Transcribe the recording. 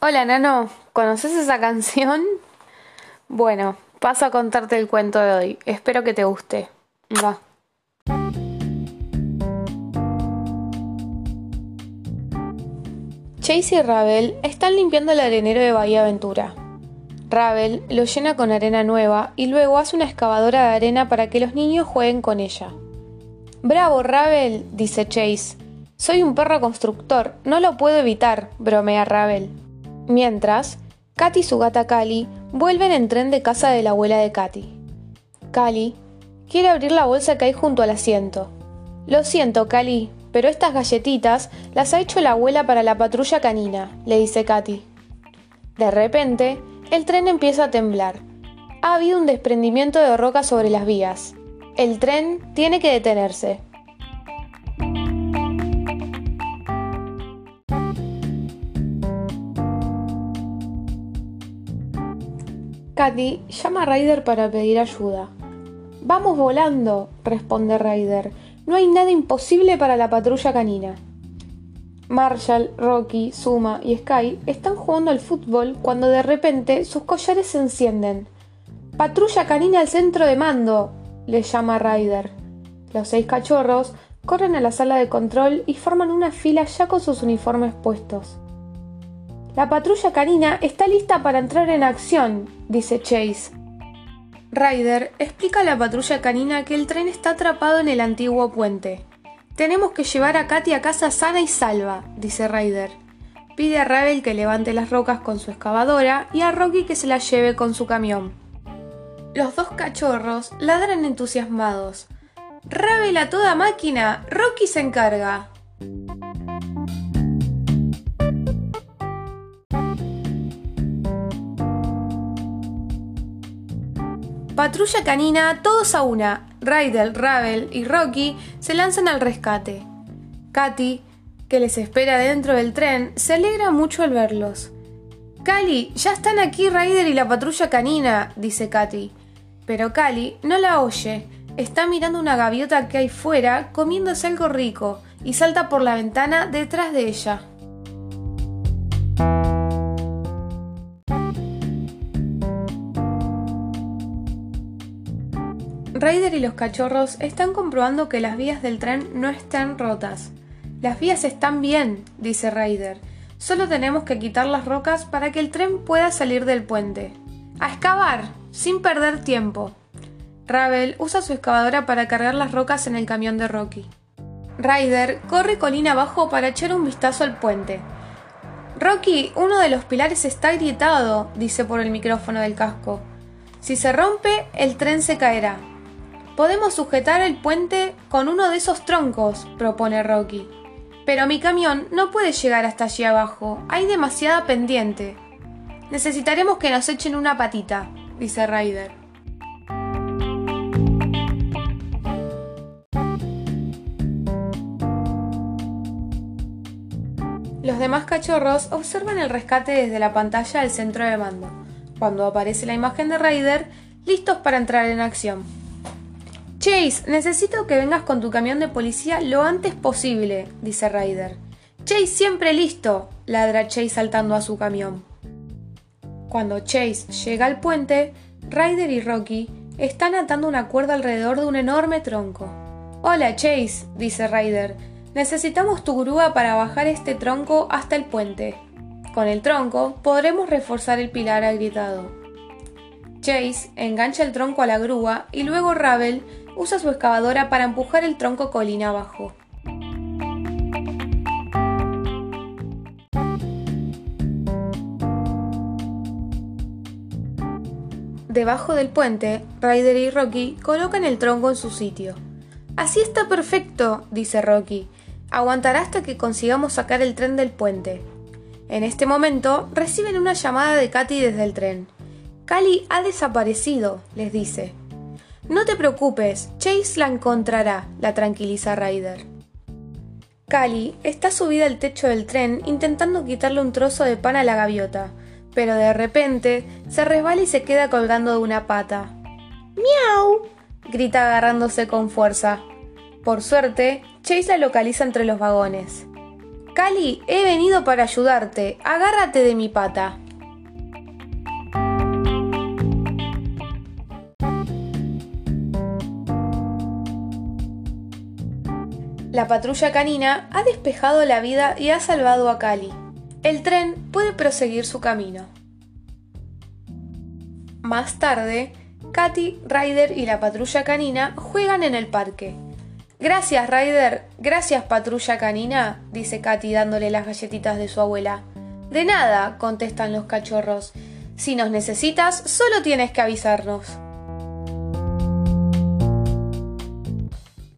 Hola, Nano, ¿conoces esa canción? Bueno, paso a contarte el cuento de hoy. Espero que te guste. Va. Chase y Ravel están limpiando el arenero de Bahía Aventura. Ravel lo llena con arena nueva y luego hace una excavadora de arena para que los niños jueguen con ella. Bravo, Ravel, dice Chase. Soy un perro constructor, no lo puedo evitar, bromea Ravel. Mientras, Katy y su gata Cali vuelven en tren de casa de la abuela de Katy. Cali quiere abrir la bolsa que hay junto al asiento. Lo siento, Cali, pero estas galletitas las ha hecho la abuela para la patrulla canina, le dice Katy. De repente, el tren empieza a temblar. Ha habido un desprendimiento de roca sobre las vías. El tren tiene que detenerse. Katy llama a Ryder para pedir ayuda. Vamos volando, responde Ryder. No hay nada imposible para la patrulla canina. Marshall, Rocky, Suma y Sky están jugando al fútbol cuando de repente sus collares se encienden. ¡Patrulla canina al centro de mando! les llama Ryder. Los seis cachorros corren a la sala de control y forman una fila ya con sus uniformes puestos. La patrulla canina está lista para entrar en acción, dice Chase. Ryder explica a la patrulla canina que el tren está atrapado en el antiguo puente. Tenemos que llevar a Katy a casa sana y salva, dice Ryder. Pide a Ravel que levante las rocas con su excavadora y a Rocky que se las lleve con su camión. Los dos cachorros ladran entusiasmados. Ravel a toda máquina, Rocky se encarga. Patrulla canina, todos a una. Ryder, Ravel y Rocky se lanzan al rescate. Katy, que les espera dentro del tren, se alegra mucho al verlos. Cali, ya están aquí Ryder y la patrulla canina, dice Katy. Pero Cali no la oye. Está mirando una gaviota que hay fuera comiéndose algo rico y salta por la ventana detrás de ella. Ryder y los cachorros están comprobando que las vías del tren no están rotas. Las vías están bien, dice Ryder. Solo tenemos que quitar las rocas para que el tren pueda salir del puente. ¡A excavar! Sin perder tiempo. Ravel usa su excavadora para cargar las rocas en el camión de Rocky. Ryder corre colina abajo para echar un vistazo al puente. Rocky, uno de los pilares está agrietado, dice por el micrófono del casco. Si se rompe, el tren se caerá. Podemos sujetar el puente con uno de esos troncos, propone Rocky. Pero mi camión no puede llegar hasta allí abajo, hay demasiada pendiente. Necesitaremos que nos echen una patita, dice Ryder. Los demás cachorros observan el rescate desde la pantalla del centro de mando, cuando aparece la imagen de Ryder, listos para entrar en acción. Chase, necesito que vengas con tu camión de policía lo antes posible, dice Ryder. Chase siempre listo, ladra Chase saltando a su camión. Cuando Chase llega al puente, Ryder y Rocky están atando una cuerda alrededor de un enorme tronco. Hola Chase, dice Ryder, necesitamos tu grúa para bajar este tronco hasta el puente. Con el tronco podremos reforzar el pilar agrietado. Chase engancha el tronco a la grúa y luego Ravel usa su excavadora para empujar el tronco colina abajo. Debajo del puente, Ryder y Rocky colocan el tronco en su sitio. Así está perfecto, dice Rocky. Aguantará hasta que consigamos sacar el tren del puente. En este momento reciben una llamada de Katy desde el tren. Cali ha desaparecido, les dice. No te preocupes, Chase la encontrará, la tranquiliza Ryder. Cali está subida al techo del tren intentando quitarle un trozo de pan a la gaviota, pero de repente se resbala y se queda colgando de una pata. ¡Miau! grita agarrándose con fuerza. Por suerte, Chase la localiza entre los vagones. Cali, he venido para ayudarte. Agárrate de mi pata. La patrulla canina ha despejado la vida y ha salvado a Cali. El tren puede proseguir su camino. Más tarde, Katy, Ryder y la patrulla canina juegan en el parque. Gracias, Ryder. Gracias, patrulla canina, dice Katy dándole las galletitas de su abuela. De nada, contestan los cachorros. Si nos necesitas, solo tienes que avisarnos.